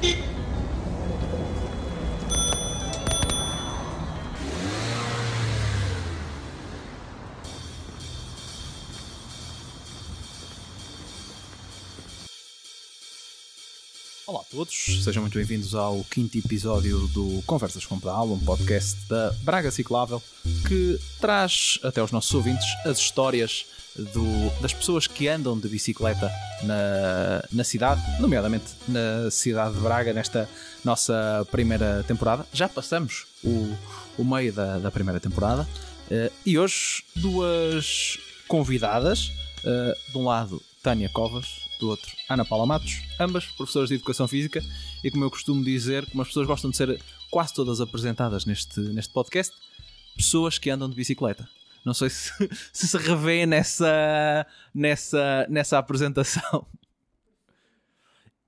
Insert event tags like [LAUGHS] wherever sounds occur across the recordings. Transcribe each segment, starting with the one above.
Beep. Olá a todos, sejam muito bem-vindos ao quinto episódio do Conversas com Pedal, um podcast da Braga Ciclável que traz até aos nossos ouvintes as histórias do- das pessoas que andam de bicicleta na, na cidade, nomeadamente na cidade de Braga, nesta nossa primeira temporada. Já passamos o, o meio da, da primeira temporada eh, e hoje duas convidadas, eh, de um lado Tânia Covas, do outro Ana Paula Matos, ambas professoras de Educação Física e como eu costumo dizer, como as pessoas gostam de ser quase todas apresentadas neste, neste podcast, pessoas que andam de bicicleta. Não sei se [LAUGHS] se, se revê nessa, nessa, nessa apresentação.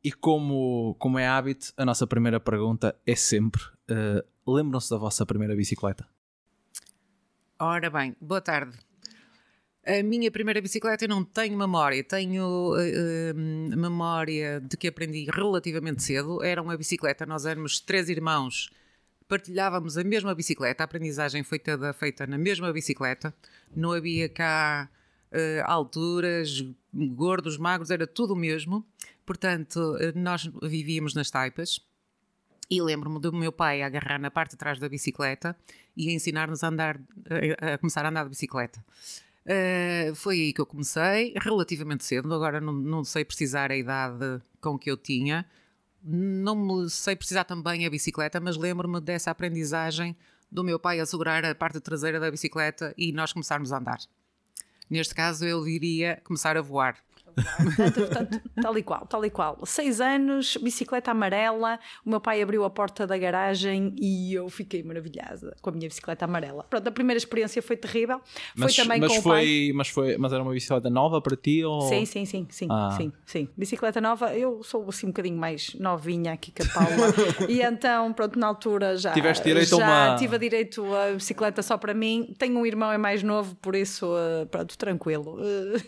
E como, como é hábito, a nossa primeira pergunta é sempre: eh, lembram-se da vossa primeira bicicleta? Ora bem, boa tarde. A minha primeira bicicleta eu não tenho memória, tenho eh, memória de que aprendi relativamente cedo. Era uma bicicleta, nós éramos três irmãos, partilhávamos a mesma bicicleta, a aprendizagem foi toda feita na mesma bicicleta, não havia cá eh, alturas, gordos, magros, era tudo o mesmo. Portanto, nós vivíamos nas taipas. E lembro-me do meu pai agarrar na parte de trás da bicicleta e ensinar-nos a andar, a começar a andar de bicicleta. Uh, foi aí que eu comecei, relativamente cedo. Agora não, não sei precisar a idade com que eu tinha, não me sei precisar também a bicicleta, mas lembro-me dessa aprendizagem do meu pai a segurar a parte traseira da bicicleta e nós começarmos a andar. Neste caso, eu diria começar a voar. Portanto, portanto, tal e qual, tal e qual. Seis anos, bicicleta amarela. O meu pai abriu a porta da garagem e eu fiquei maravilhada com a minha bicicleta amarela. Pronto, a primeira experiência foi terrível. Mas, foi também mas, com o pai. foi, mas, foi, mas era uma bicicleta nova para ti? Ou... Sim, sim, sim, sim, Ah. sim, sim. Bicicleta nova, eu sou assim um bocadinho mais novinha aqui que a Paula. e então, pronto, na altura já. Tiveste direito já uma- tive direito a bicicleta só para mim. Tenho um irmão é mais novo, por isso, eh, pronto, tranquilo. Eh,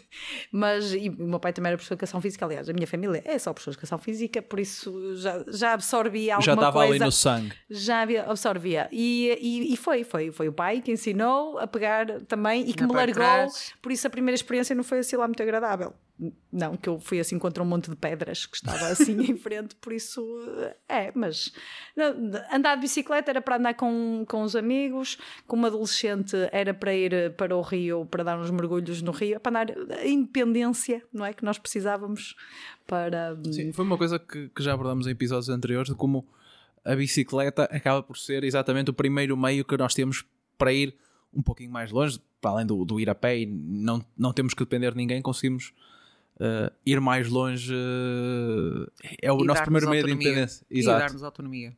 mas e meu pai também era professor de educação física, aliás, a minha família é só professor de educação física, por isso já, já absorvi alguma Já estava coisa ali no sangue. já absorvia. E, e, e foi, foi, foi o pai que ensinou a pegar também e que Na me largou. trás. Por isso a primeira experiência não foi assim lá muito agradável. Não, que eu fui assim contra um monte de pedras que estava assim em frente, por isso é, mas andar de bicicleta era para andar com, com os amigos, como adolescente era para ir para o rio, para dar uns mergulhos no rio, para andar a independência, não é? Que nós precisávamos para. Sim, foi uma coisa que, que já abordamos em episódios anteriores de como a bicicleta acaba por ser exatamente o primeiro meio que nós temos para ir um pouquinho mais longe, para além do, do ir a pé e não, não temos que depender de ninguém, conseguimos eh, ir mais longe. eh, é o E nosso primeiro meio de independência. E Exato. dar-nos autonomia.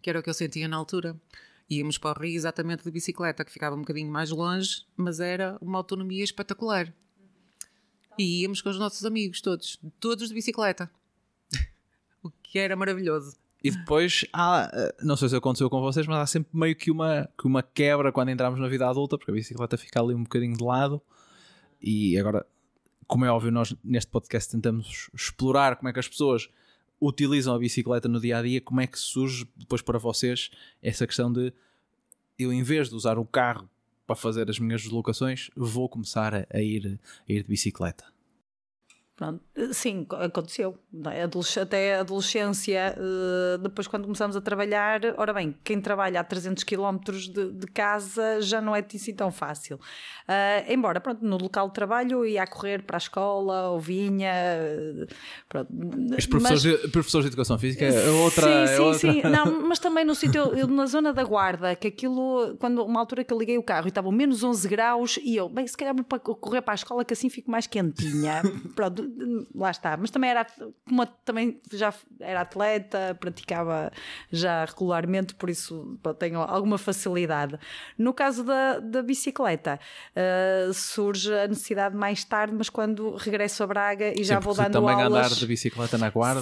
Que era o que eu sentia na altura. Íamos para o Rio exatamente de bicicleta, que ficava um bocadinho mais longe, mas era uma autonomia espetacular. E íamos com os nossos amigos todos, todos de bicicleta. [LAUGHS] o que era maravilhoso. E depois há, eh, não sei se aconteceu com vocês, mas há sempre meio que uma, que uma quebra quando entramos na vida adulta, porque a bicicleta fica ali um bocadinho de lado. E agora, como é óbvio, nós neste podcast tentamos explorar como é que as pessoas utilizam a bicicleta no dia a dia, como é que surge depois para vocês essa questão de eu, em vez de usar o carro para fazer as minhas deslocações, vou começar a, ir, a ir de bicicleta. Pronto, sim, co- aconteceu. é? Até a adolescência, eh, depois quando começamos a trabalhar, ora bem, quem trabalha a 300 km de, de casa já não é assim tão fácil. Ah, embora, pronto, no local de trabalho ia a correr para a escola, ou vinha. eh, Pronto, Os professores, mas- de, professores de educação física é outra. sim, é sim, outra- sim. [LAUGHS] Não, mas também no sítio, eu, na zona da guarda, que aquilo, quando uma altura que eu liguei o carro e estavam menos 11 graus, e eu, bem, se calhar vou para correr para a escola que assim fico mais quentinha. [LAUGHS] Pronto, lá está. Mas também era, como também já era atleta, praticava já regularmente, por isso tenho alguma facilidade. No caso da, da bicicleta, ah, surge a necessidade mais tarde, mas quando regresso a Braga e já Sim, vou dando também aulas. andar de bicicleta na guarda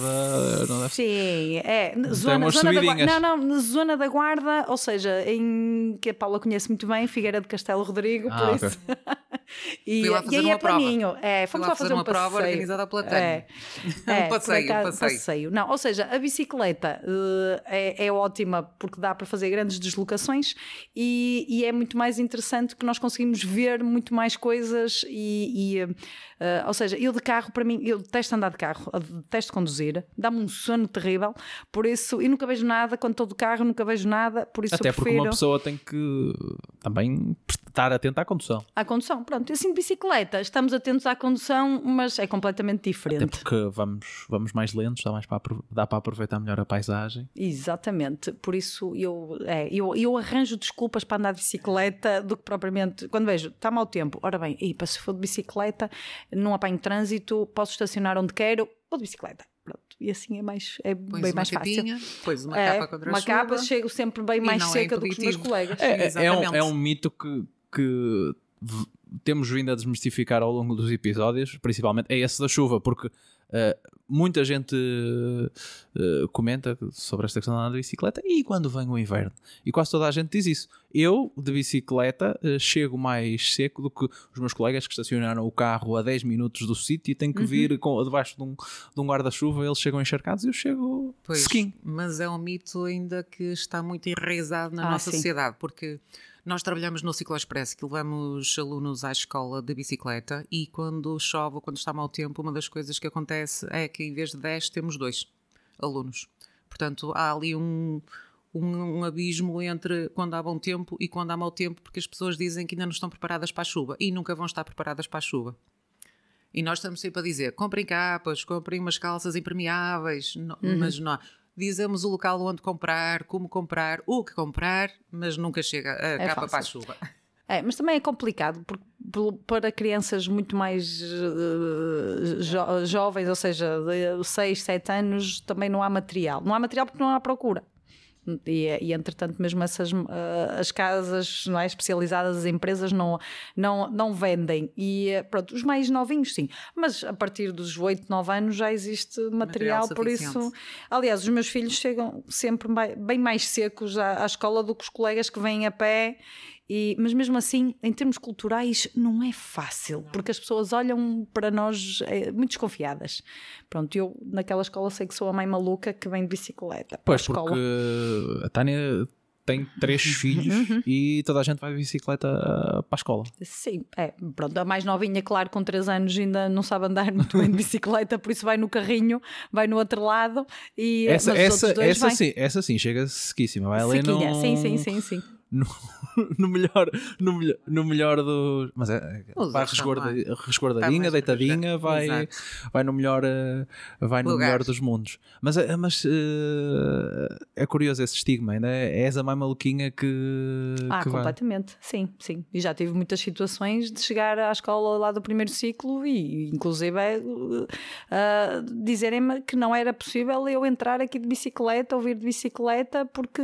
não deve ser. Sim, é. Zona, zona da guarda. Não, não, na zona da guarda, ou seja, em que a Paula conhece muito bem, Figueira de Castelo Rodrigo, Ah, por ok. isso. [LAUGHS] [LAUGHS] e, Fui lá e fazer aí uma é planinho. É, fomos lá lá fazer um uma prova passeio. organizada pela. É, [LAUGHS] Um é, por passeio, um acaso, passeio. Não, ou seja, a bicicleta eh, é, é ótima porque dá para fazer grandes deslocações e, e é muito mais interessante que nós conseguimos ver muito mais coisas e, e, eh, ou seja, eu de carro, para mim, eu detesto andar de carro, detesto conduzir, dá-me um sono terrível, por isso, e nunca vejo nada, quando estou de carro nunca vejo nada, por isso Até eu porque prefiro uma pessoa tem que também estar atenta à condução. à condução. Pronto, assim de bicicleta, estamos atentos à condução, mas é completamente Até diferente. porque vamos, vamos mais lentos, dá, mais para, dá para aproveitar melhor a paisagem. Exatamente, por isso eu, é, eu, eu arranjo desculpas para andar de bicicleta do que propriamente quando vejo, está mau tempo, ora bem, epa, se for de bicicleta, não apanho trânsito, posso estacionar onde quero, vou de bicicleta. Pronto. E assim é mais, é Pões bem uma mais fácil. capinha, pões uma É, capa contra uma a chuva. capa, chego sempre bem mais é seca do que os meus colegas. É, é, é um, Exatamente. é um mito que, que temos vindo a desmistificar ao longo dos episódios, principalmente é esse da chuva, porque eh, muita gente eh, comenta sobre esta questão de bicicleta e quando vem o inverno. E quase toda a gente diz isso. Eu, de bicicleta, eh, chego mais seco do que os meus colegas que estacionaram o carro a 10 minutos do sítio e têm que vir com, debaixo de um, de um guarda-chuva, eles chegam encharcados e eu chego Pois, sequinho. mas é um mito ainda que está muito enraizado na Ah, nossa sim. sociedade, porque nós trabalhamos no Ciclo Expresso, que levamos alunos à escola de bicicleta e quando chove ou quando está mau tempo, uma das coisas que acontece é que em vez de 10 temos dois alunos. Portanto, há ali um, um, um abismo entre quando há bom tempo e quando há mau tempo, porque as pessoas dizem que ainda não estão preparadas para a chuva e nunca vão estar preparadas para a chuva. E nós estamos sempre a dizer: comprem capas, comprem umas calças impermeáveis, não- Uhum. mas não. Dizemos o local onde comprar, como comprar, o que comprar, mas nunca chega a capa para a fácil. chuva. [LAUGHS] É, mas também é complicado porque, para crianças muito mais eh, jo- jovens, ou seja, de 6, 7 anos, também não há material. Não há material porque não há procura. E, e entretanto, mesmo essas eh, as casas não é, especializadas, as empresas não, não, não vendem. E eh, pronto, os mais novinhos, sim. Mas a partir dos 8, 9 anos já existe material, Material por isso. Aliás, os meus filhos chegam sempre bem mais secos à, à escola do que os colegas que vêm a pé. E, mas mesmo assim, em termos culturais, não é fácil, porque as pessoas olham para nós eh, muito desconfiadas. Pronto, eu naquela escola sei que sou a mãe maluca que vem de bicicleta. para a Pois, escola. porque a Tânia tem três filhos Uhum. e toda a gente vai de bicicleta ah, para a escola. Sim, é, pronto, a mais novinha, claro, com 3 anos ainda não sabe andar muito bem de bicicleta, por isso vai no carrinho, vai no outro lado e Essa, essa, essa, vêm. sim, essa sim, chega sequíssima. Vai ali no, sim, sim, sim, sim. No, [LAUGHS] no melhor, no, melhor, no melhor dos. Mas é, é, Os vai resguarda, resguardadinha, mais deitadinha, vai, Exato. vai no melhor, eh, vai no Lugar. melhor dos mundos. Mas, é- mas eh, é curioso esse estigma, ainda é, és a mãe maluquinha que, Ah, que vai. completamente, sim, sim. E já tive muitas situações de chegar à escola lá do primeiro ciclo e, inclusive, é, uh, dizerem-me que não era possível eu entrar aqui de bicicleta ou vir de bicicleta porque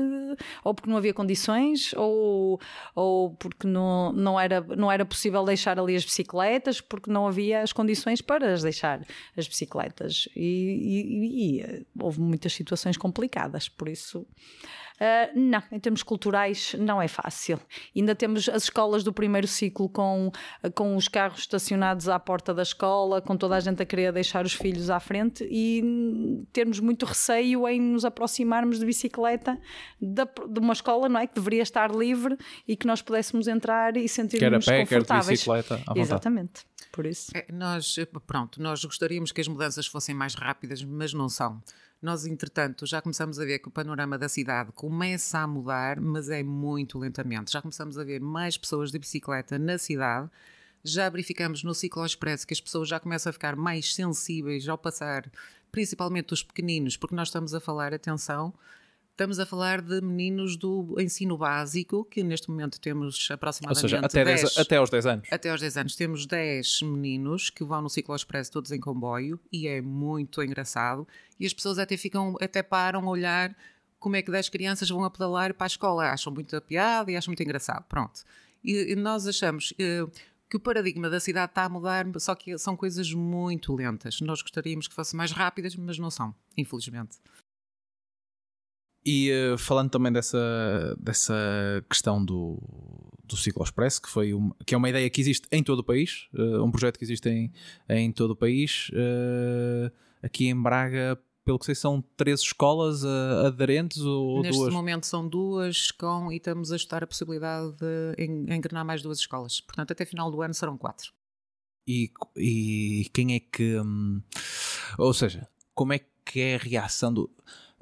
ou porque não havia condições ou, ou porque não, não, era, não era possível deixar ali as bicicletas porque não havia as condições para as deixar as bicicletas. E, e- e, uh, houve muitas situações complicadas, por isso. Uh, não, em termos culturais não é fácil. Ainda temos as escolas do primeiro ciclo com, com os carros estacionados à porta da escola, com toda a gente a querer deixar os filhos à frente e termos muito receio em nos aproximarmos de bicicleta da- de uma escola não é que deveria estar livre e que nós pudéssemos entrar e Quer a sentir-nos pé, quer de confortáveis. bicicleta, à vontade. Exatamente. Por isso. É, nós, eh, pronto, nós gostaríamos que as mudanças fossem mais rápidas, mas não são. Nós, entretanto, já começamos a ver que o panorama da cidade começa a mudar, mas é muito lentamente. Já começamos a ver mais pessoas de bicicleta na cidade. Já verificamos no Ciclo Expresso que as pessoas já começam a ficar mais sensíveis ao passar, principalmente os pequeninos, porque nós estamos a falar, atenção, Estamos a falar de meninos do ensino básico, que neste momento temos Ou aproximadamente seja, até, 10 10 até aos 10 anos. até aos 10 anos temos 10 meninos que vão no ciclo expresso todos em comboio e é muito engraçado. E as pessoas até ficam, até param a olhar como é que 10 crianças vão a pedalar para a escola. Acham muito a piada e acham muito engraçado. Pronto. E, e nós achamos eh, que o paradigma da cidade está a mudar, só que são coisas muito lentas. Nós gostaríamos que fossem mais rápidas, mas não são, infelizmente. E eh, falando também dessa, dessa questão do, do Ciclo Express, que, foi uma, que é uma ideia que existe em todo o país, uh, um projeto que existe em, em todo o país. Uh, aqui em Braga, pelo que sei, são três escolas uh, aderentes ou Neste duas? momento são duas com, e estamos a estudar a possibilidade de engrenar mais duas escolas. Portanto, até final do ano serão quatro. E, e quem é que. Hum, ou seja, como é que é a reação do.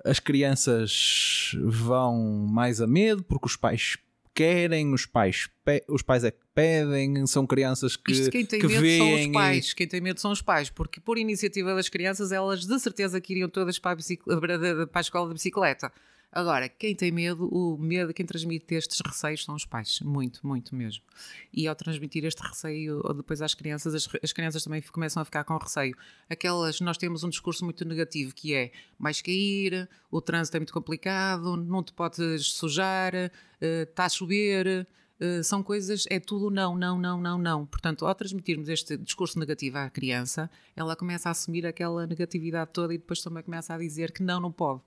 As crianças vão mais a medo porque os pais querem, os pais, os pais é que pedem, são crianças que. Isto quem tem que medo são os pais. Quem tem medo são os pais, porque por iniciativa das crianças, elas de certeza que iriam todas para a, para a escola de bicicleta. Agora, quem tem medo, o medo, quem transmite estes receios são os pais, muito, muito mesmo. E ao transmitir este receio depois às crianças, as, as, crianças também começam a ficar com receio. Aquelas, nós temos um discurso muito negativo que é mais cair, o trânsito é muito complicado, não te podes sujar, está uh, a chover. Uh, são coisas, é tudo não, não, não, não, não. Portanto, ao transmitirmos este discurso negativo à criança, ela começa a assumir aquela negatividade toda e depois também começa a dizer que não, não pode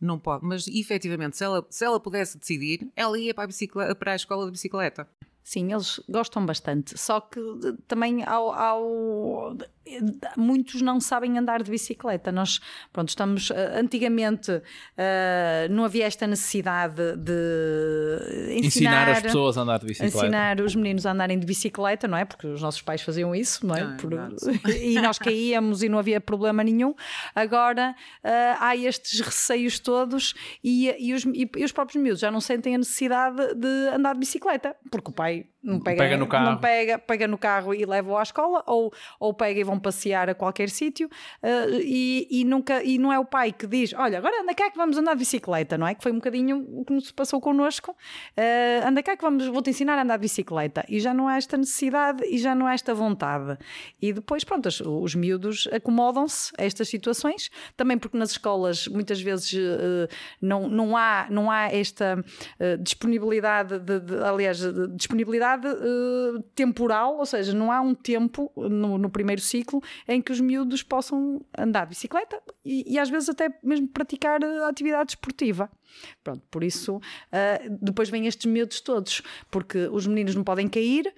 não pode. Mas efetivamente, se ela, se ela pudesse decidir, ela ia para a, para a escola de bicicleta. Sim, eles gostam bastante. Só que também ao, ao, muitos não sabem andar de bicicleta. Nós, pronto, estamos eh, antigamente uh, não havia esta necessidade de ensinar, ensinar, as pessoas a andar de bicicleta. Ensinar os meninos a andarem de bicicleta, não é? Porque os nossos pais faziam isso, não é? Não, Por, é [LAUGHS] e nós caíamos e não havia problema nenhum. Agora uh, há estes receios todos e, e, os, e, e os próprios miúdos já não sentem a necessidade de andar de bicicleta, porque o pai não pega, pega no carro. não pega, pega no carro e leva-o à escola, ou, ou pega e vão passear a qualquer sítio, uh, e, e, nunca, e não é o pai que diz: Olha, agora anda cá que vamos andar de bicicleta, não é? Que foi um bocadinho o que nos passou connosco. Uh, anda cá que vamos, vou-te ensinar a andar de bicicleta. E já não há esta necessidade e já não há esta vontade. E depois, pronto, os, os miúdos acomodam-se a estas situações, também porque nas escolas muitas vezes uh, não, não, há, não há esta disponibilidade, de, de, aliás, de disponibilidade temporal, ou seja, não há um tempo no, no, primeiro ciclo em que os miúdos possam andar de bicicleta e, e às vezes até mesmo praticar a atividade esportiva. Pronto, por isso uh, depois vêm estes medos todos, porque os meninos não podem cair,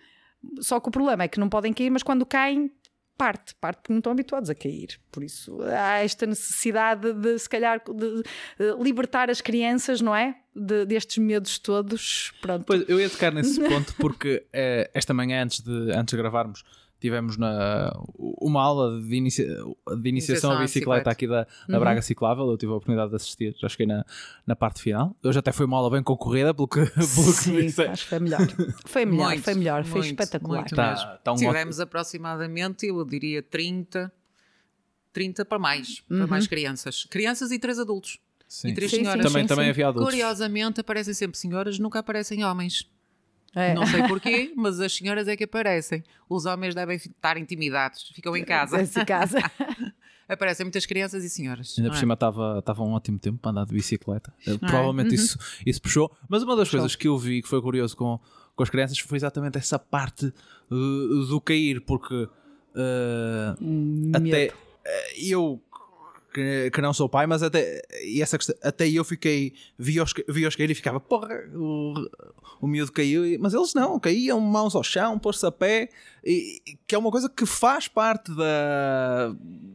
só que o problema é que não podem cair, mas quando caem parte, parte porque não estão habituados a cair. Por isso há esta necessidade de, se calhar, de, de libertar as crianças, não é? De, destes medos todos. Pronto. Pois, eu ia tocar nesse [LAUGHS] ponto porque eh, esta manhã, antes de, antes de gravarmos, tivemos na, uma aula de, inicia, de iniciação à bicicleta, aqui da, da uhum. Braga Ciclável. Eu tive a oportunidade de assistir, já cheguei na, na parte final. Hoje até foi uma aula bem concorrida, pelo que, [LAUGHS] pelo Sim, que disse. acho que foi melhor. Foi melhor, muito, foi melhor, foi muito, espetacular. Muito tá, tá um Tivemos ótimo. aproximadamente, eu diria, 30, 30 para mais, uhum. para mais crianças. Crianças e três adultos. Sim. E três sim, senhoras. Sim, também, também havia adultos. Curiosamente aparecem sempre senhoras, nunca aparecem homens. É. Não sei porquê, mas as senhoras é que aparecem. Os homens devem estar intimidados, ficam em casa. Em casa. [LAUGHS] Aparecem muitas crianças e senhoras. Ainda por é? cima estava um ótimo tempo para andar de bicicleta. É? Provavelmente uhum. isso, isso puxou. Mas uma das puxou. coisas que eu vi que foi curioso com, com as crianças foi exatamente essa parte uh, do cair, porque uh, até uh, eu que, que não sou pai, mas até, e essa questão, até eu fiquei, vi-os vi cair e ficava, porra, o, o miúdo caiu, mas eles não, caíam mãos ao chão, pôr-se a pé, e, que é uma coisa que faz parte da,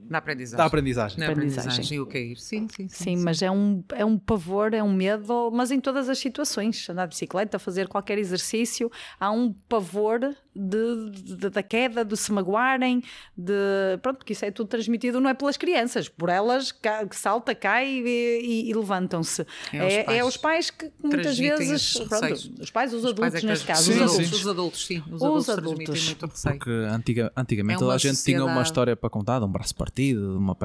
da aprendizagem. Da aprendizagem. Na aprendizagem. E o cair, sim, sim, sim, sim. Sim, mas é um, é um pavor, é um medo, mas em todas as situações. Andar de bicicleta, fazer qualquer exercício, há um pavor de, de, da queda, de se magoarem, de. Pronto, porque isso é tudo transmitido, não é pelas crianças, por elas que salta, cai e, e, e levantam-se. É, é, é, os pais que muitas vezes. Pronto, os pais, os, os adultos, pais é neste caso. Sim, os, adultos. os adultos, sim. Os, os adultos, adultos. Receio. Porque antiga, antigamente é toda a gente sociedade... tinha uma história para contar, de um braço partido, uma.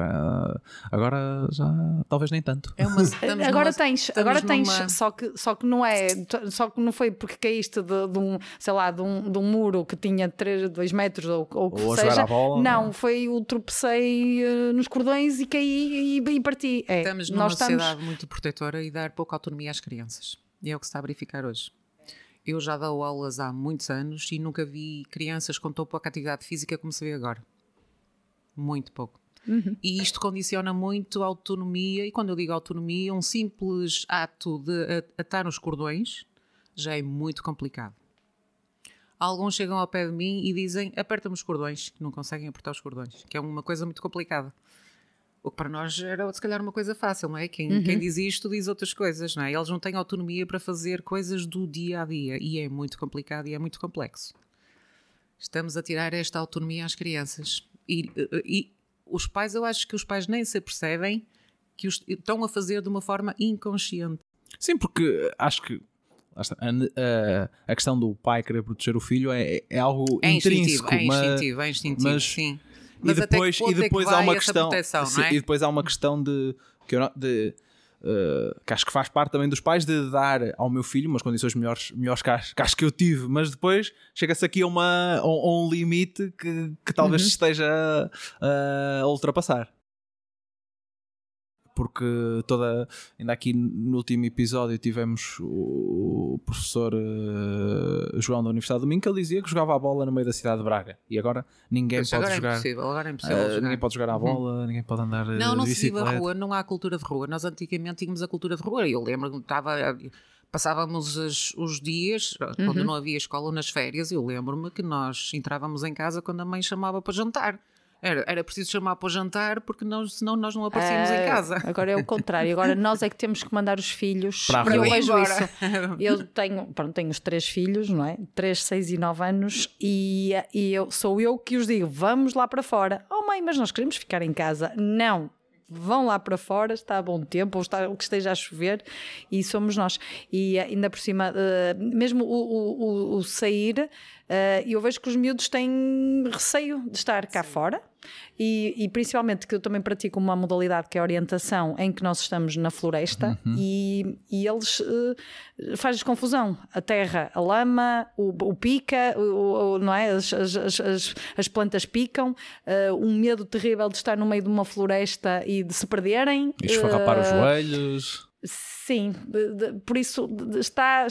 Agora já talvez nem tanto. É uma, [LAUGHS] agora numa, tens, agora tens, numa... só, que, só que não é. Só que não foi porque caíste de, de um, sei lá, de um, de um muro que tinha 3, 2 metros ou, ou que ou seja. Bola, não, não, foi o tropecei uh, nos cordões e caí e, e parti. É, estamos numa nós sociedade estamos... muito protetora e dar pouca autonomia às crianças. E é o que se está a verificar hoje. Eu já dou aulas há muitos anos e nunca vi crianças com tão pouca atividade física como se vê agora. Muito pouco. Uhum. E isto condiciona muito a autonomia, e quando eu digo autonomia, um simples ato de atar os cordões já é muito complicado. Alguns chegam ao pé de mim e dizem aperta-me os cordões, que não conseguem apertar os cordões, que é uma coisa muito complicada. O que para nós era se calhar uma coisa fácil, não é? Quem, Uhum. quem diz isto diz outras coisas, não é? Eles não têm autonomia para fazer coisas do dia a dia e é muito complicado e é muito complexo. Estamos a tirar esta autonomia às crianças. E, e os pais, eu acho que os pais nem se apercebem que os estão a fazer de uma forma inconsciente. Sim, porque acho que a, a- a questão do pai querer proteger o filho é, é algo É instintivo, intrínseco. é mas- instintivo, é instintivo, mas- sim. E Mas que depois, e é que depois há uma questão proteção, sim, é? e depois há uma questão de que, eu de, eh, que acho que faz parte também dos pais de dar ao meu filho umas condições melhores, melhores que, as, que acho que eu tive, mas depois chega-se aqui a, uma, a um- a um limite que, que talvez Uhum. esteja a, a ultrapassar. Porque toda. Ainda aqui no último episódio tivemos o professor eh, João da Universidade do Minho que ele dizia que jogava a bola no meio da cidade de Braga e agora ninguém Pois, pode agora é jogar. impossível, agora é impossível eh, jogar. ninguém pode jogar à bola, ninguém pode andar eh, Não, não se vive a rua, não há cultura de rua. Nós antigamente tínhamos a cultura de rua. Eu lembro que estava. Passávamos os, os dias, quando não havia escola, nas férias, eu lembro-me que nós entrávamos em casa quando a mãe chamava para jantar. Era, era preciso chamar para o jantar porque nós, senão nós não aparecíamos em Ah, casa. Agora é o contrário. Agora nós é que temos que mandar os filhos. Para E eu vejo Embora. isso. Eu tenho, pronto, tenho os três filhos, não é? Três, seis e nove anos, e, e eu, sou eu que os digo: vamos lá para fora. Oh, mãe, mas nós queremos ficar em casa. Não. Vão lá para fora, está a bom tempo, ou está o que esteja a chover, e somos nós. E eh, ainda por cima, eh, mesmo o, o- o- o sair, eh, eu vejo que os miúdos têm receio de estar cá fora, e, e principalmente que eu também pratico uma modalidade que é a orientação, em que nós estamos na floresta e, e eles eh, faz confusão. A terra, a lama, o, o pica, o, o- não é? as, as, as- as- as plantas picam, eh, um medo terrível de estar no meio de uma floresta e de se perderem. E esfarrapar os Eh, joelhos. Sim, por isso está,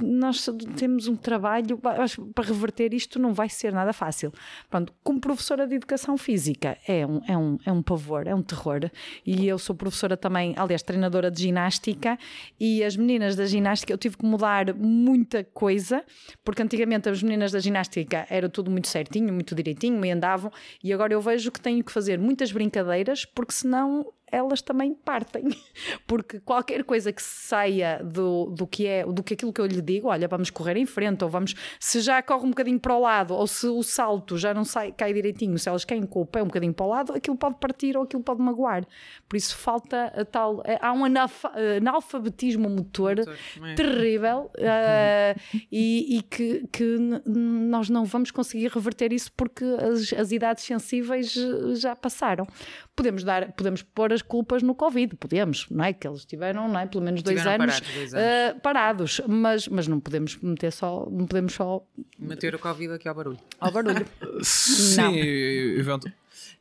nós temos um trabalho para reverter isto não vai ser nada fácil. Pronto, como professora de educação física é um, é, um, é um pavor, é um terror. E eu sou professora também, aliás, treinadora de ginástica, e as meninas da ginástica eu tive que mudar muita coisa, porque antigamente as meninas da ginástica era tudo muito certinho, muito direitinho, e andavam, e agora eu vejo que tenho que fazer muitas brincadeiras, porque senão elas também partem. [LAUGHS] Porque qualquer coisa que saia do, do que é, do que aquilo que eu lhe digo, olha, vamos correr em frente, ou vamos, se já corre um bocadinho para o lado, ou se o salto já não sai, cai direitinho, se elas caem com o pé um bocadinho para o lado, aquilo pode partir ou aquilo pode magoar. Por isso falta a tal. Há um analfa- analfabetismo motor É. terrível eh, e, e que, que nós não vamos conseguir reverter isso porque as, as idades sensíveis eh, já passaram. Podemos dar, podemos pôr as culpas no Covid, podemos, não é? Que eles tiveram, não é? Pelo menos dois Tiveram anos, parados dois eh, parados, mas, mas não podemos meter só, não podemos só Meter o Covid aqui ao barulho. ao barulho. [LAUGHS] Sim, evento-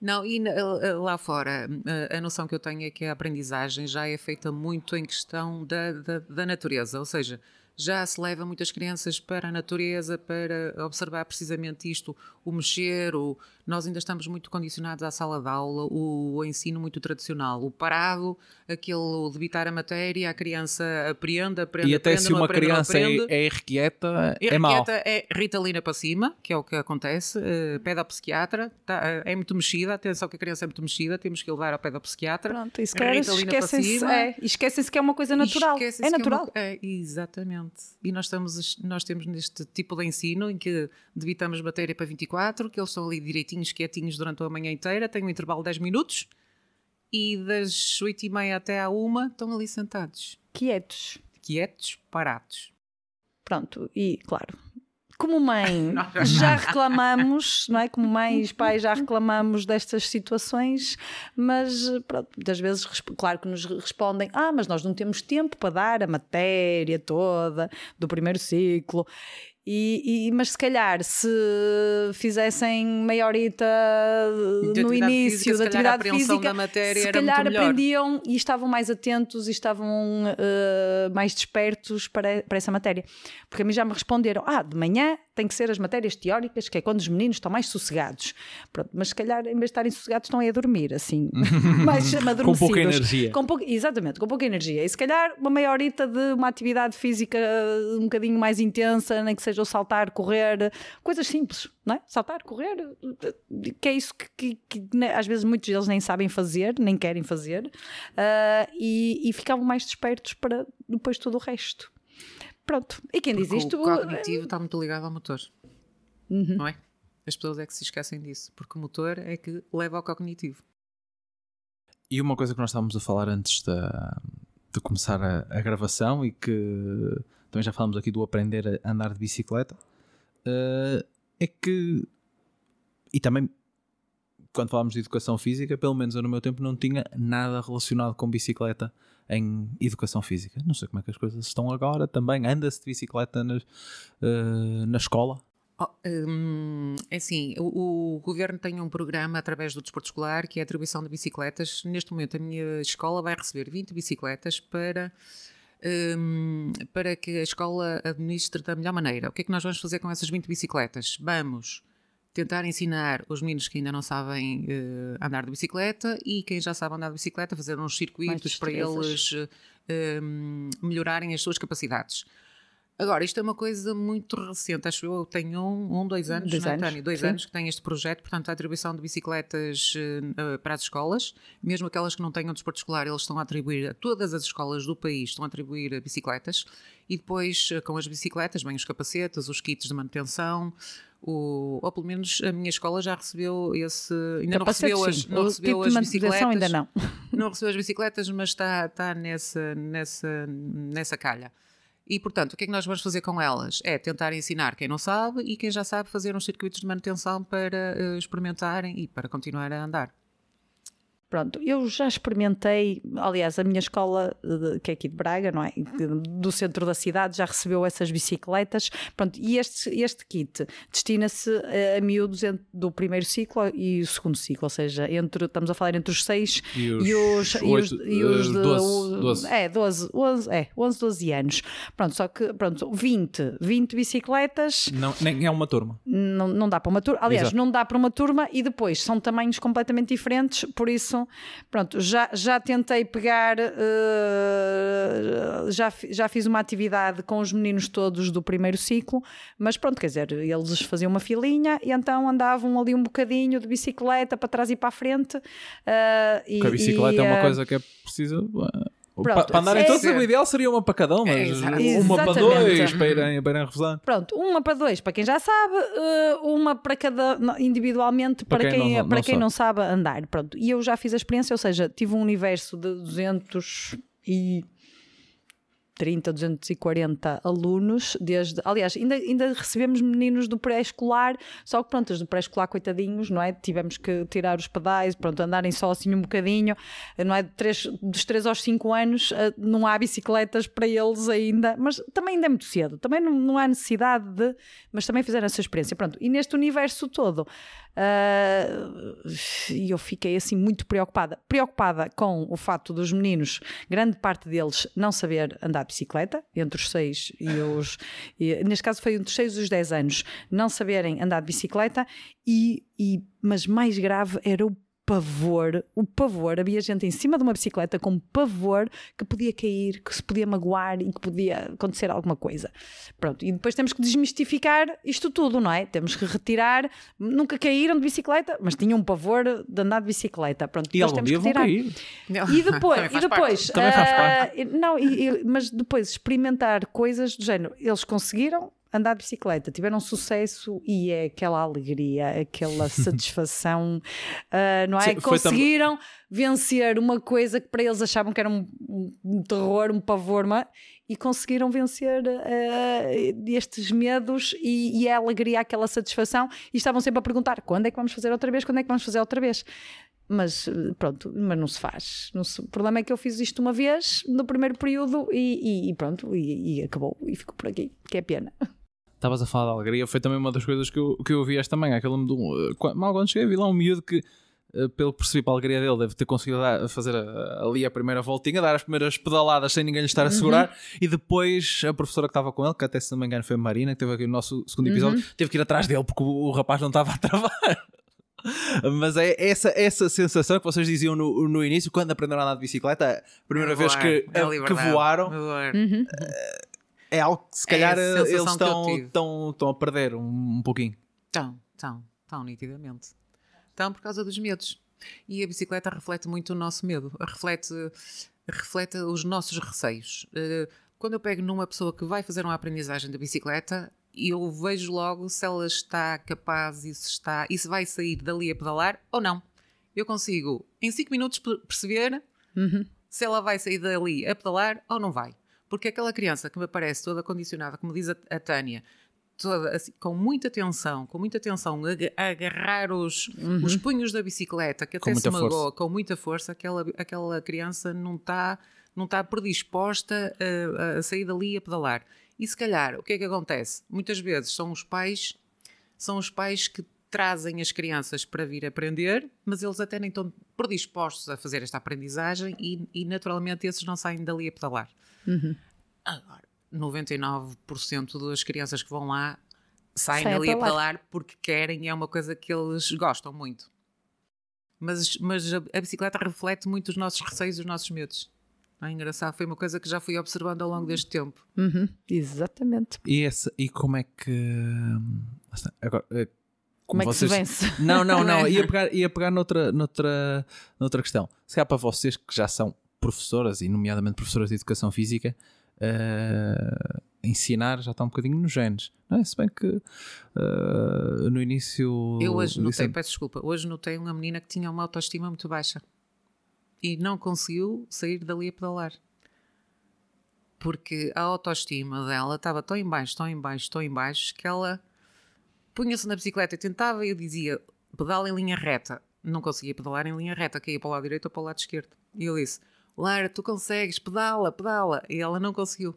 Não, e na- lá fora, a, a noção que eu tenho é que a aprendizagem já é feita muito em questão da, da, da natureza, ou seja, já se leva muitas crianças para a natureza para observar precisamente isto, o mexer, o, nós ainda estamos muito condicionados à sala de aula, o, o ensino muito tradicional, o parado, aquele debitar a matéria, a criança aprende, aprende, E até aprende, se não uma aprende, não criança é, aprende. é irrequieta, E é mau. é Ritalina para cima, que é o que acontece. Uh, pede ao psiquiatra, tá, eh, é muito mexida. Atenção que a criança é muito mexida, temos que levar ao pé do psiquiatra. Pronto, Ritalina para esquecem-se é, e esquecem-se que é uma coisa natural. É natural. uma- é, exatamente. E nós, estamos, nós temos neste tipo de ensino em que debitamos matéria para 24, que eles estão ali direitinhos, quietinhos durante a manhã inteira, têm um intervalo de 10 minutos e das 8 e meia até à 1 estão ali sentados, Quietos. quietos, parados. Pronto, e claro. Como mãe, [LAUGHS] já reclamamos, não é? Como mães, pais, já reclamamos destas situações, mas pronto, muitas vezes, claro que nos respondem: ah, mas nós não temos tempo para dar a matéria toda do primeiro ciclo. E, e- mas se calhar se fizessem meia horita De no início física, da atividade física, da matéria se calhar melhor. aprendiam e estavam mais atentos e estavam eh, mais despertos para, para essa matéria. Porque a mim já me responderam: ah, de manhã tem que ser as matérias teóricas, que é quando os meninos estão mais sossegados. Pronto, mas se calhar, em vez de estarem sossegados, estão aí a dormir, assim, [LAUGHS] mais adormecidos. Com pouca energia. Com pouca- exatamente, com pouca energia. E se calhar uma meia horita de uma atividade física um bocadinho mais intensa, nem que seja o saltar, correr, coisas simples, não é? Saltar, correr, que é isso que, que- que, né, às vezes muitos deles nem sabem fazer, nem querem fazer, ah, e, e ficavam mais despertos para depois tudo o resto. Pronto. E quem diz Porque isto. O cognitivo está muito ligado ao motor. Uhum. Não é? As pessoas é que se esquecem disso. Porque o motor é que leva ao cognitivo. E uma coisa que nós estávamos a falar antes da, de começar a, a gravação e que também já falamos aqui do aprender a andar de bicicleta eh, é que e também quando falamos de educação física, pelo menos eu no meu tempo não tinha nada relacionado com bicicleta em educação física. Não sei como é que as coisas estão agora também. Anda-se de bicicleta na, eh, na escola. Oh, hum, é assim, o, o governo tem um programa através do desporto escolar que é a atribuição de bicicletas. Neste momento, a minha escola vai receber 20 bicicletas para, hum, para que a escola administre da melhor maneira. O que é que nós vamos fazer com essas 20 bicicletas? Vamos tentar ensinar os meninos que ainda não sabem eh, andar de bicicleta e quem já sabe andar de bicicleta, fazer uns circuitos para eles hum, melhorarem as suas capacidades. Agora, isto é uma coisa muito recente, acho eu, eu tenho um, um dois anos, Dois não é, anos? Dois sim. anos que tem este projeto, portanto, a atribuição de bicicletas eh, para as escolas, mesmo aquelas que não tenham desporto escolar, eles estão a atribuir, a todas as escolas do país estão a atribuir bicicletas, e depois com as bicicletas vêm os capacetes, os kits de manutenção, o, ou pelo menos a minha escola já recebeu esse, ainda não recebeu as, não recebeu tipo as bicicletas, ainda não. [LAUGHS] não recebeu as bicicletas, mas está, está nessa, nessa, nessa calha. E, portanto, o que é que nós vamos fazer com elas? É tentar ensinar quem não sabe e quem já sabe fazer uns circuitos de manutenção para eh, experimentarem e para continuar a andar. Pronto, eu já experimentei, aliás, a minha escola, eh, que é aqui de Braga, não é? Do centro da cidade, já recebeu essas bicicletas. Pronto, e este, este kit destina-se a, miúdos do primeiro ciclo e o segundo ciclo, ou seja, entre, estamos a falar entre os 6 E os e os, e os, oito, e os eh, de- 12, o- 12. É, 12, 11, é, 11, 12 anos. Pronto, só que, pronto, 20, 20 bicicletas Não, nem é uma turma. não, não dá para uma turma. Aliás, Exato. não dá para uma turma e depois são tamanhos completamente diferentes, por isso, pronto, já, já tentei pegar, eh, já, já fiz uma atividade com os meninos todos do primeiro ciclo, mas pronto, quer dizer, eles faziam uma filinha e então andavam ali um bocadinho de bicicleta para trás e para a frente. e, Porque a bicicleta e, é uma eh, coisa que é precisa. Pronto, para, para andarem é- todos, o ideal seria uma para cada um, mas exato. uma para dois, para irem, para irem revezando. Pronto, uma para dois para quem já sabe, eh, uma para cada individualmente para, Para quem quem, não- para não quem sabe. não sabe andar. Pronto, e eu já fiz a experiência, ou seja, tive um universo de 200 e 30, 240 alunos, desde, aliás, ainda, ainda recebemos meninos do pré-escolar, só que pronto, os do pré-escolar, coitadinhos, não é? Tivemos que tirar os pedais, pronto, andarem só assim um bocadinho, não é? Três, dos 3 aos 5 anos eh, não há bicicletas para eles ainda, mas também ainda é muito cedo, também não, não há necessidade de, mas também fizeram essa experiência, pronto, e neste universo todo, ah, e eu fiquei assim muito preocupada. Preocupada com o facto dos meninos, grande parte deles, não saber andar de bicicleta, entre os 6 e os. E, neste caso foi entre os 6 e os 10 anos, não saberem andar de bicicleta, e, e, mas mais grave era o pavor, o pavor, havia gente em cima de uma bicicleta com pavor que podia cair, que se podia magoar e que podia acontecer alguma coisa. Pronto, e depois temos que desmistificar isto tudo, não é? Temos que retirar, nunca caíram de bicicleta, mas tinham um pavor de andar de bicicleta. Pronto, E depois algum temos dia que vão tirar. cair. E depois, [LAUGHS] e depois, Também faz ah, não, e- e- mas depois experimentar coisas do género, eles conseguiram andar de bicicleta, tiveram sucesso e é aquela alegria, aquela [LAUGHS] satisfação, ah, não é? Sim, foi tam- conseguiram vencer uma coisa que para eles achavam que era um, um- terror, um pavor, mas- e conseguiram vencer ah, estes medos e, e a alegria, aquela satisfação, e estavam sempre a perguntar quando é que vamos fazer outra vez, quando é que vamos fazer outra vez. Mas pronto, mas não se faz. Não se- O problema é que eu fiz isto uma vez no primeiro período e, e- e pronto, e, e acabou. E ficou por aqui, que é pena. Estavas a falar de alegria, foi também uma das coisas que eu, que eu vi esta manhã. Aquele eh, mal quando cheguei, vi lá um miúdo que eh, pelo que percebi para a alegria dele, deve ter conseguido dar- fazer a- ali a primeira voltinha, dar as primeiras pedaladas sem ninguém lhe estar a segurar, e depois a professora que estava com ele, que até se não me engano foi a Marina, que teve aqui no nosso segundo episódio, teve que ir atrás dele porque o, o rapaz não estava a travar. [LAUGHS] Mas é essa, essa sensação que vocês diziam no, no início, quando aprenderam a andar de bicicleta, a primeira vez Voar, que, é a que voaram, Voar. É algo que se É calhar sensação eles estão, estão, estão a perder um, um pouquinho. Tão, tão, tão nitidamente. Tão por causa dos medos. E a bicicleta reflete muito o nosso medo, reflete, reflete os nossos receios. Eh, Quando eu pego numa pessoa que vai fazer uma aprendizagem da bicicleta, eu vejo logo se ela está capaz e se está e se vai sair dali a pedalar ou não. Eu consigo, em 5 minutos, per- perceber se ela vai sair dali a pedalar ou não vai. Porque aquela criança que me parece toda condicionada, como diz a, a Tânia, toda assim, com muita tensão, com muita tensão, a, a agarrar os, os punhos da bicicleta, que até se magoa força. com muita força, aquela, aquela criança não está não tá predisposta a, a sair dali a pedalar. E se calhar, o que é que acontece? Muitas vezes são os pais, são os pais que trazem as crianças para vir aprender, mas eles até nem estão predispostos a fazer esta aprendizagem e, e naturalmente esses não saem dali a pedalar. Agora, 99% das crianças que vão lá saem a dali a pedalar. pedalar porque querem e é uma coisa que eles gostam muito. Mas, mas a, a bicicleta reflete muito os nossos receios e os nossos medos. É engraçado, foi uma coisa que já fui observando ao longo deste tempo. Uhum, Exatamente. E, esse, e como é que. hum, Agora, Como é que se vocês- vence? [LAUGHS] Não, não, não. É? Ia pegar, ia pegar noutra, noutra, noutra questão. Se calhar para vocês que já são professoras, e nomeadamente professoras de educação física, eh, ensinar já está um bocadinho nos genes. Não é? Se bem que eh, no início. Eu hoje notei, disse- peço desculpa, hoje notei uma menina que tinha uma autoestima muito baixa e não conseguiu sair dali a pedalar. Porque a autoestima dela estava tão em baixo, tão em baixo, tão em baixo, que ela punha-se na bicicleta e tentava e eu dizia pedala em linha reta. Não conseguia pedalar em linha reta, caía para o lado direito ou para o lado esquerdo. E eu disse, Lara, tu consegues, pedala, pedala. E ela não conseguiu.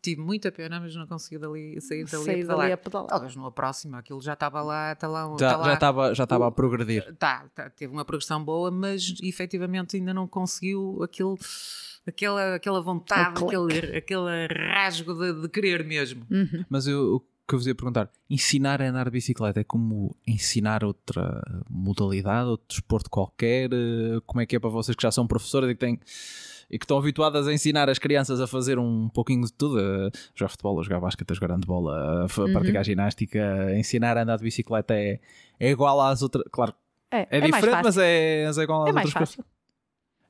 Tive muita pena, mas não conseguiu dali, sair dali Sair a pedalar. dali a pedalar. Talvez numa próxima, aquilo já estava lá, está lá, lá. já estava já estava a progredir. Tá, tá, teve uma progressão boa, mas efetivamente ainda não conseguiu aquele, aquela, aquela vontade, aquele, aquele rasgo de, de querer mesmo. Mas eu, que eu vos ia perguntar: ensinar a andar de bicicleta é como ensinar outra modalidade, outro desporto qualquer? Eh, Como é que é para vocês que já são professoras e que têm. E que estão habituadas a ensinar as crianças a fazer um pouquinho de tudo, a jogar futebol, a jogar basquete, a jogar handball, a Uhum. praticar ginástica, a ensinar a andar de bicicleta é, é igual às outras. Claro, É, é, mais diferente, mas é, mas é igual às É outras coisas.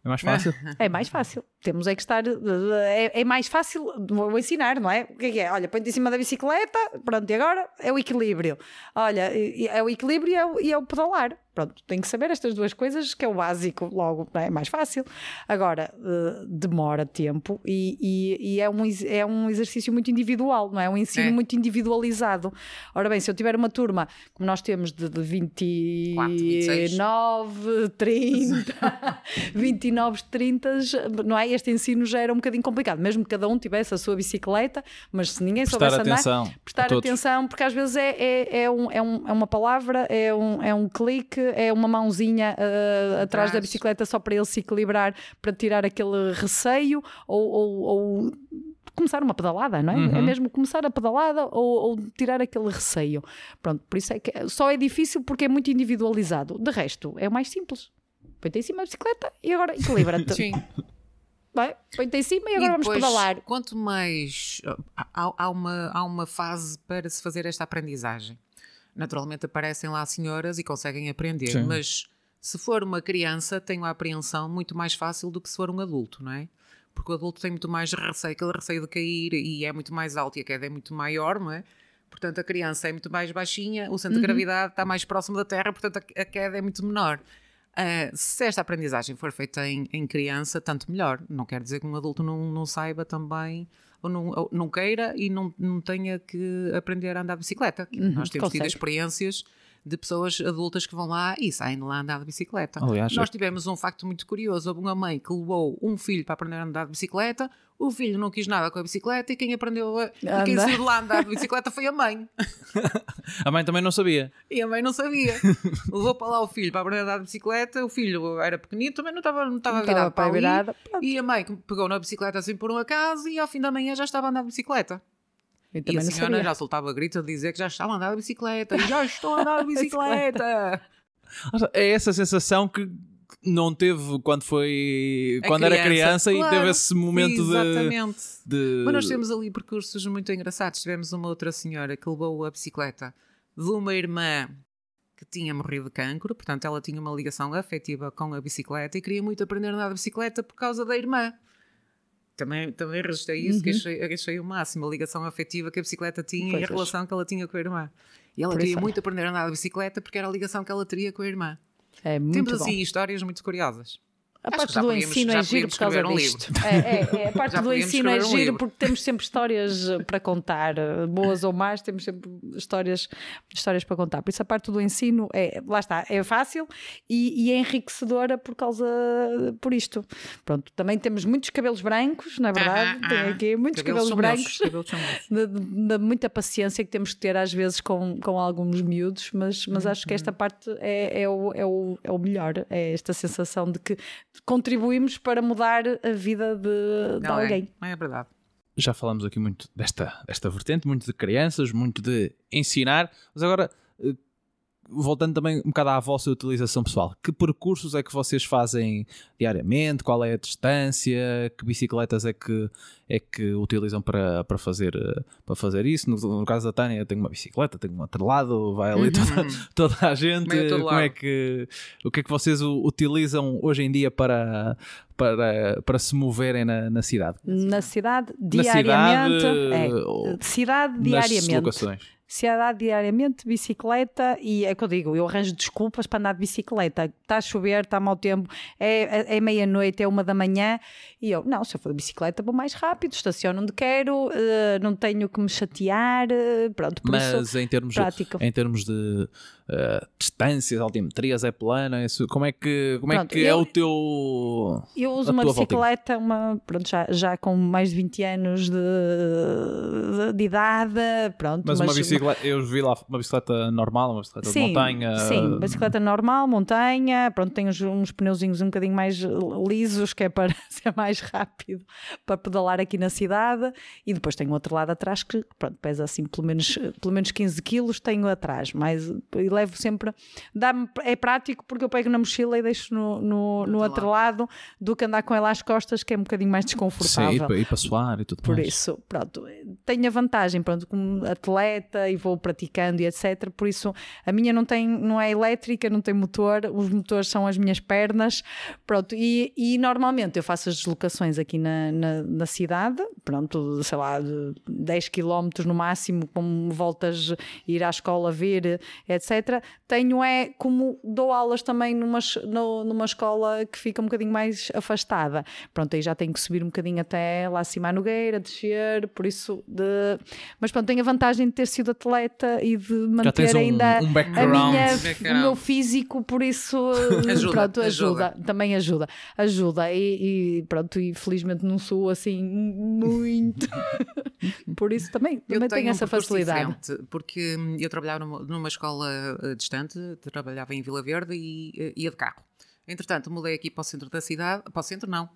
É mais fácil. É mais fácil. Temos é que estar. É, é mais fácil. Vou ensinar, não é? O que é que é? Olha, põe-te em cima da bicicleta, pronto, e agora é o equilíbrio. Olha, é o equilíbrio e é o, e é o pedalar. Pronto, tem que saber estas duas coisas, que é o básico, logo, é? É mais fácil. Agora, eh, demora tempo e, e- e é, um, é um exercício muito individual, não é? É um ensino É. muito individualizado. Ora bem, se eu tiver uma turma, como nós temos de, de 26. 29, 30, 29, 30, não é? Este ensino já era um bocadinho complicado, mesmo que cada um tivesse a sua bicicleta, mas se ninguém Prestar soubesse andar, atenção. a prestar atenção, porque às vezes é, é, é, um, é, um- é uma palavra, é um, é um clique, é uma mãozinha ah, atrás da bicicleta só para ele se equilibrar, para tirar aquele receio ou, ou- ou começar uma pedalada, não é? Uhum. É mesmo começar a pedalada ou, ou tirar aquele receio. Pronto, por isso é que só é difícil porque é muito individualizado. De resto, é o mais simples. Põe-te em cima da bicicleta e agora equilibra-te. Sim. Vai, Põe-te em cima e agora vamos depois, pedalar. Quanto mais. Há, há uma, há uma fase para se fazer esta aprendizagem. Naturalmente aparecem lá senhoras e conseguem aprender, Sim. mas se for uma criança, tem a apreensão muito mais fácil do que se for um adulto, não é? Porque o adulto tem muito mais receio, aquele receio de cair e é muito mais alto e a queda é muito maior, não é? Portanto, a criança é muito mais baixinha, o centro de gravidade está mais próximo da Terra, portanto, a queda é muito menor. Ah, se esta aprendizagem for feita em, em criança, tanto melhor. Não quer dizer que um adulto não, não saiba também, ou não, ou não queira e não, não tenha que aprender a andar de bicicleta. Uhum, Nós temos tido consegue. experiências de pessoas adultas que vão lá e saem de lá a andar de bicicleta. Aliás, Nós é- tivemos um facto muito curioso. Houve uma mãe que levou um filho para aprender a andar de bicicleta, o filho não quis nada com a bicicleta e quem aprendeu a, e quem saiu de lá a andar de bicicleta foi a mãe. [LAUGHS] A mãe também não sabia. E a mãe não sabia. [LAUGHS] Levou para lá o filho para aprender a andar de bicicleta, o filho era pequenito, também não estava, não estava Não virado estava para ali. virada. Pronto. E a mãe pegou na bicicleta assim por um acaso e ao fim da manhã já estava a andar de bicicleta. Eu E também a não senhora sabia. já soltava gritos a dizer que já estava a andar de bicicleta. E já estou a andar de [LAUGHS] bicicleta. É essa sensação que não teve quando foi. A quando era criança, criança e claro, teve esse momento de. Exatamente. de- Mas nós temos ali percursos muito engraçados. Tivemos uma outra senhora que levou a bicicleta de uma irmã que tinha morrido de cancro, portanto ela tinha uma ligação afetiva com a bicicleta e queria muito aprender a andar de bicicleta por causa da irmã. Também, também registrei isso, Uhum. que achei, achei o máximo, a ligação afetiva que a bicicleta tinha e a Pois. relação que ela tinha com a irmã. E ela Por queria isso, muito aprender a andar de bicicleta porque era a ligação que ela teria com a irmã. É muito Temos bom. assim histórias muito curiosas. A Acho parte que já do podíamos- ensino é giro por causa um disto. É, é, é, a [LAUGHS] parte Já do ensino é um giro livro. porque temos sempre histórias eh, para contar, eh, boas ou más, temos sempre histórias, histórias para contar. Por isso a parte do ensino é, lá está, é fácil e, e é enriquecedora por causa por isto. Pronto, também temos muitos cabelos brancos, não é verdade? Aham, Tem aqui muitos cabelos, brancos. cabelos. Da, [LAUGHS] da muita paciência que temos que ter às vezes com, com alguns miúdos, mas, mas acho que Uhum. esta parte é, é, o, é, o, é o melhor, é esta sensação de que contribuímos para mudar a vida de, de Não é, alguém. não é verdade. Já falamos aqui muito desta, desta vertente, muito de crianças, muito de ensinar, mas agora. Voltando também um bocado à vossa utilização pessoal, que percursos é que vocês fazem diariamente? Qual é a distância? Que bicicletas é que, é que utilizam para, para, fazer, para fazer isso? No, no caso da Tânia, tem uma bicicleta, tem um atrelado, vai ali toda, toda a gente. Como é que, o que é que vocês utilizam hoje em dia para, para, para se moverem na, na cidade? Na cidade, Na diariamente. cidade, é, cidade, Nas diariamente. Locações. Cidade, diariamente, bicicleta. E é o que eu digo, eu arranjo desculpas para andar de bicicleta. Está a chover, está mau tempo, é, é, é meia-noite, é uma da manhã. E eu, não, se eu for de bicicleta, vou mais rápido, estaciono onde quero, eh, não tenho que me chatear. eh, pronto, por. Mas em termos, prático. em termos de eh, distâncias, altimetrias, é plana, isso, como é que, como é, Pronto, que é eu- o teu. Eu uso uma voltinha? bicicleta, uma, pronto, já, já com mais de 20 anos de, de, de idade, pronto. Mas, uma bicicleta, eu vi lá uma bicicleta normal, uma bicicleta de montanha. Sim, bicicleta normal, montanha, pronto, tem uns, uns pneuzinhos um bocadinho mais lisos, que é para [LAUGHS] ser mais rápido para pedalar aqui na cidade, e depois tenho outro lado atrás que, pronto, pesa assim pelo menos, pelo menos 15 quilos, tenho atrás, mas e levo sempre, dá-me, é prático porque eu pego na mochila e deixo no, no, no outro lado do que andar com ela às costas, que é um bocadinho mais Sim, desconfortável. e, para- e para suar e tudo Por mais. isso, pronto, tenho a vantagem, pronto, como atleta e vou praticando e etc. Por isso, a minha não tem, não é elétrica, não tem motor, os motores são as minhas pernas, pronto. E, e normalmente eu faço as deslocações aqui na, na, na cidade, pronto, sei lá, de 10 km no máximo, com voltas, ir à escola, vir, etc. Tenho é como dou aulas também numa, no- numa escola que fica um bocadinho mais afastada. Pronto, aí já tenho que subir um bocadinho até lá acima à Nogueira, descer, por isso de. Mas pronto, tenho a vantagem de ter sido atleta e de Já manter tens um, ainda um a background. minha, Background. o meu físico, por isso [LAUGHS] Ajuda, pronto, ajuda, ajuda. também ajuda, ajuda e, e pronto, e felizmente não sou assim muito, [LAUGHS] por isso também, Eu também tenho, tenho um essa facilidade. porque hum, eu trabalhava numa, numa escola eh, distante, trabalhava em Vila Verde e eh, ia de carro. Entretanto, mudei aqui para o centro da cidade, para o centro não.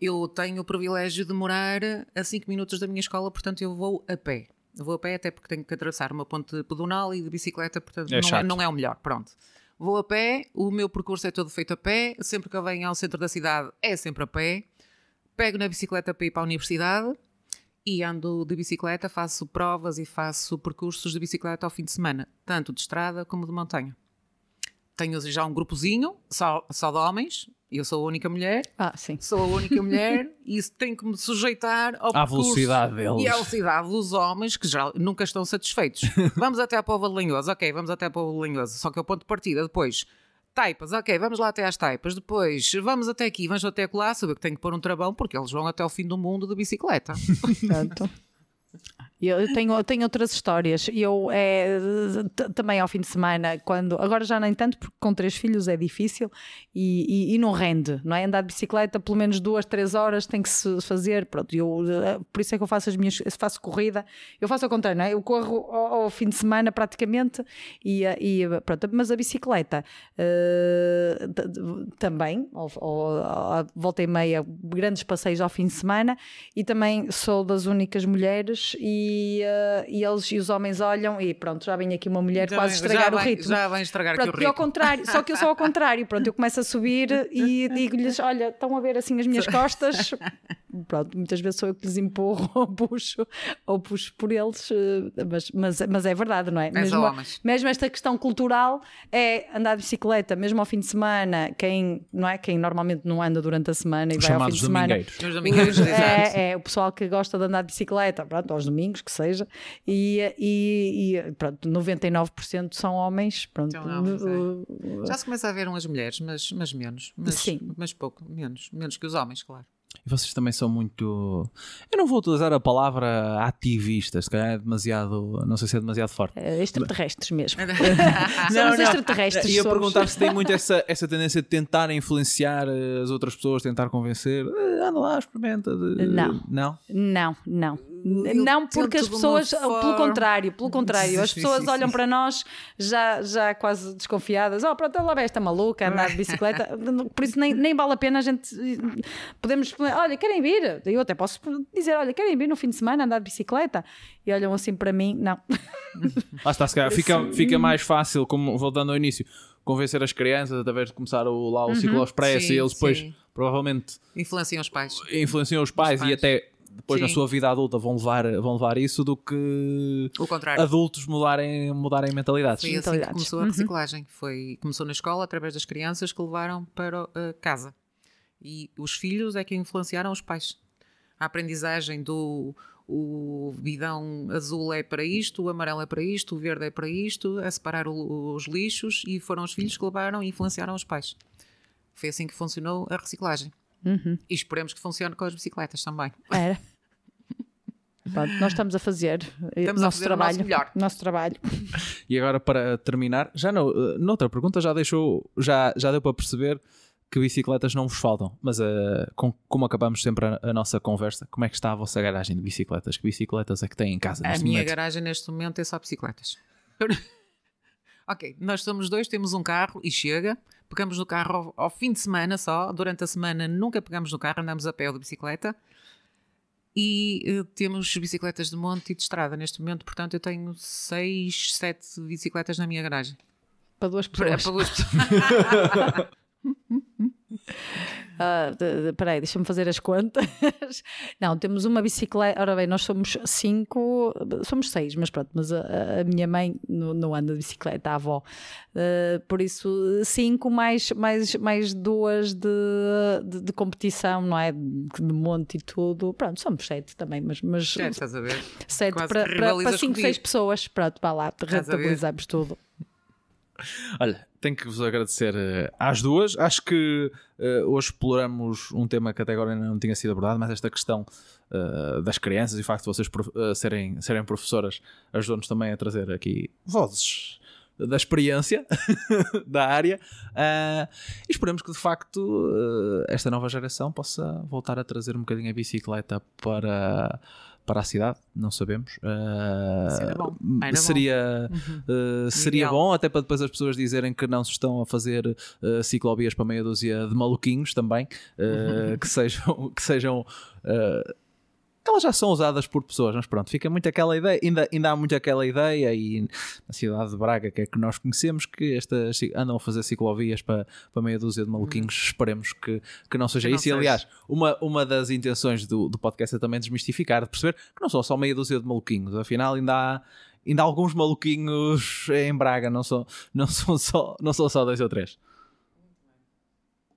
Eu tenho o privilégio de morar a 5 minutos da minha escola, portanto eu vou a pé. Vou a pé até porque tenho que atravessar uma ponte pedonal e de bicicleta, portanto É não, é, não é o melhor. Pronto. Vou a pé, o meu percurso é todo feito a pé, sempre que eu venho ao centro da cidade é sempre a pé. Pego na bicicleta para ir para a universidade e ando de bicicleta, faço provas e faço percursos de bicicleta ao fim de semana, tanto de estrada como de montanha. Tenho já um grupozinho, só, só de homens, eu sou a única mulher, Ah, sim. sou a única [LAUGHS] mulher e isso tenho que me sujeitar ao À velocidade deles. E à velocidade dos homens que já nunca estão satisfeitos. [LAUGHS] vamos até a Póvoa de Lanhoso, ok, vamos até a Póvoa de Lanhoso, só que é o ponto de partida. Depois, taipas, ok, vamos lá até às taipas. Depois, vamos até aqui, vamos até lá, saber que tenho que pôr um travão porque eles vão até ao fim do mundo de bicicleta. [LAUGHS] Pronto. Eu tenho, eu tenho outras histórias. Eu é, também ao fim de semana, quando agora já nem tanto, porque com três filhos é difícil e, e, e não rende, não é? Andar de bicicleta pelo menos duas, três horas tem que se fazer. Pronto, eu, eh, por isso é que eu faço as minhas, faço corrida. Eu faço ao contrário, não é? Eu corro ao, ao fim de semana praticamente e, eh, e pronto, mas a bicicleta t- também, ao- ao- volta e meia, grandes passeios ao fim de semana e também sou das únicas mulheres e, eh, e eles e os homens olham e pronto, já vem aqui uma mulher quase estragar já o ritmo. Já vem estragar Pronto, aqui o e ao ritmo. contrário, só que eu sou ao contrário, pronto, eu começo a subir e [LAUGHS] digo-lhes: olha, estão a ver assim as minhas costas. [LAUGHS] Pronto, muitas vezes sou eu que lhes empurro [LAUGHS] ou puxo, ou puxo por eles, eh, mas, mas, mas é verdade, não é? É homens. mesmo esta questão cultural é andar de bicicleta, mesmo ao fim de semana, quem, não é? quem normalmente não anda durante a semana e Os vai ao fim de semana. É, é, o pessoal que gosta de andar de bicicleta, pronto, aos domingos, que seja, e, e, e pronto, 99% são homens, pronto. São homens, é. Uh, Já se começa a ver umas mulheres, mas, mas menos. Mas, Sim. Mas pouco, menos. Menos que os homens, claro. E vocês também são muito. Eu não vou utilizar a palavra ativistas, se calhar é demasiado. Não sei se é demasiado forte. eh, extraterrestres mesmo. Não, [LAUGHS] Somos extraterrestres. Ia somos. perguntar se tem muito essa, essa tendência de tentar influenciar eh, as outras pessoas, tentar convencer. Eh, anda lá, experimenta. de- Não. Não? Não, não. Eu não porque as pessoas, forma- pelo contrário, pelo contrário, as pessoas sim, olham sim. para nós já, já quase desconfiadas. Oh, pronto, lá vai esta maluca andar de bicicleta. [LAUGHS] Por isso nem, nem vale a pena a gente. Podemos. Olha, querem vir? Eu até posso dizer: olha, querem vir no fim de semana andar de bicicleta? E olham assim para mim: não. Lá [LAUGHS] está, se calhar fica, fica mais fácil, como voltando ao início, convencer as crianças através de começar o, lá o ciclo expresso Sim, e eles depois sim. provavelmente Influenciam os pais. influenciam os pais, Os pais. e até depois na Sim. sua vida adulta vão levar, vão levar isso do que O contrário. adultos mudarem, mudarem mentalidades. Foi assim que mentalidades. começou a reciclagem. Foi, começou na escola através das crianças que levaram para uh, casa. E os filhos é que influenciaram os pais. A aprendizagem do o bidão azul é para isto, o amarelo é para isto, o verde é para isto, a separar o- os lixos e foram os filhos que levaram e influenciaram os pais. Foi assim que funcionou a reciclagem. E esperemos que funcione com as bicicletas também. Era. [LAUGHS] Pronto, nós estamos a fazer eh, Estamos a nosso fazer o nosso trabalho. melhor. [LAUGHS] Nosso trabalho. E agora para terminar, já no, eh, noutra pergunta já deixou, já, já deu para perceber que bicicletas não vos faltam, mas eh, com- como acabamos sempre a, a nossa conversa, como é que está a vossa garagem de bicicletas? Que bicicletas é que têm em casa A neste minha momento? garagem neste momento é só bicicletas. [LAUGHS] ok, nós somos dois, temos um carro e chega. Pegamos no carro ao, ao fim de semana só. Durante a semana nunca pegamos no carro, andamos a pé ou de bicicleta. E eh, temos bicicletas de monte e de estrada neste momento. Portanto, eu tenho seis, sete bicicletas na minha garagem. Para duas Para, pessoas. para duas pessoas. [LAUGHS] [LAUGHS] [LAUGHS] Ah, de- de- Espera aí, deixa-me fazer as contas. [LAUGHS] Não, temos uma bicicleta. Ora bem, nós somos cinco, somos seis, mas pronto, mas a, a- minha mãe não, não anda de bicicleta, a avó. Ah, por isso, cinco mais, mais, mais duas de, de, de competição, não é? De monte e tudo. Pronto, somos sete também, mas, mas Já estás a ver? sete quase para, para, para cinco, comigo. seis pessoas. Pronto, vá lá, rentabilizamos tudo. Olha, tenho que vos agradecer eh, às duas. Acho que eh, hoje exploramos um tema que até agora ainda não tinha sido abordado, mas esta questão eh, das crianças e o facto de vocês eh, serem, serem professoras ajudou-nos também a trazer aqui vozes da experiência [LAUGHS] da área Ah, e esperemos que de facto eh, esta nova geração possa voltar a trazer um bocadinho a bicicleta para, para a cidade, não sabemos. Ah, Seria bom. Era bom. seria Uh, seria Ideal. bom, até para depois as pessoas dizerem que não se estão a fazer uh, ciclovias para meia dúzia de maluquinhos também, uh, que sejam, que sejam uh, que elas já são usadas por pessoas, mas pronto, fica muito aquela ideia, ainda, ainda há muito aquela ideia, e na cidade de Braga, que é que nós conhecemos, que estas andam a fazer ciclovias para, para meia dúzia de maluquinhos, esperemos que, que não seja Que não isso. E aliás, uma, uma das intenções do, do podcast é também desmistificar, de perceber que não são só meia dúzia de maluquinhos, afinal ainda há. Ainda há alguns maluquinhos em Braga, não são, não são, só, não são só dois ou três.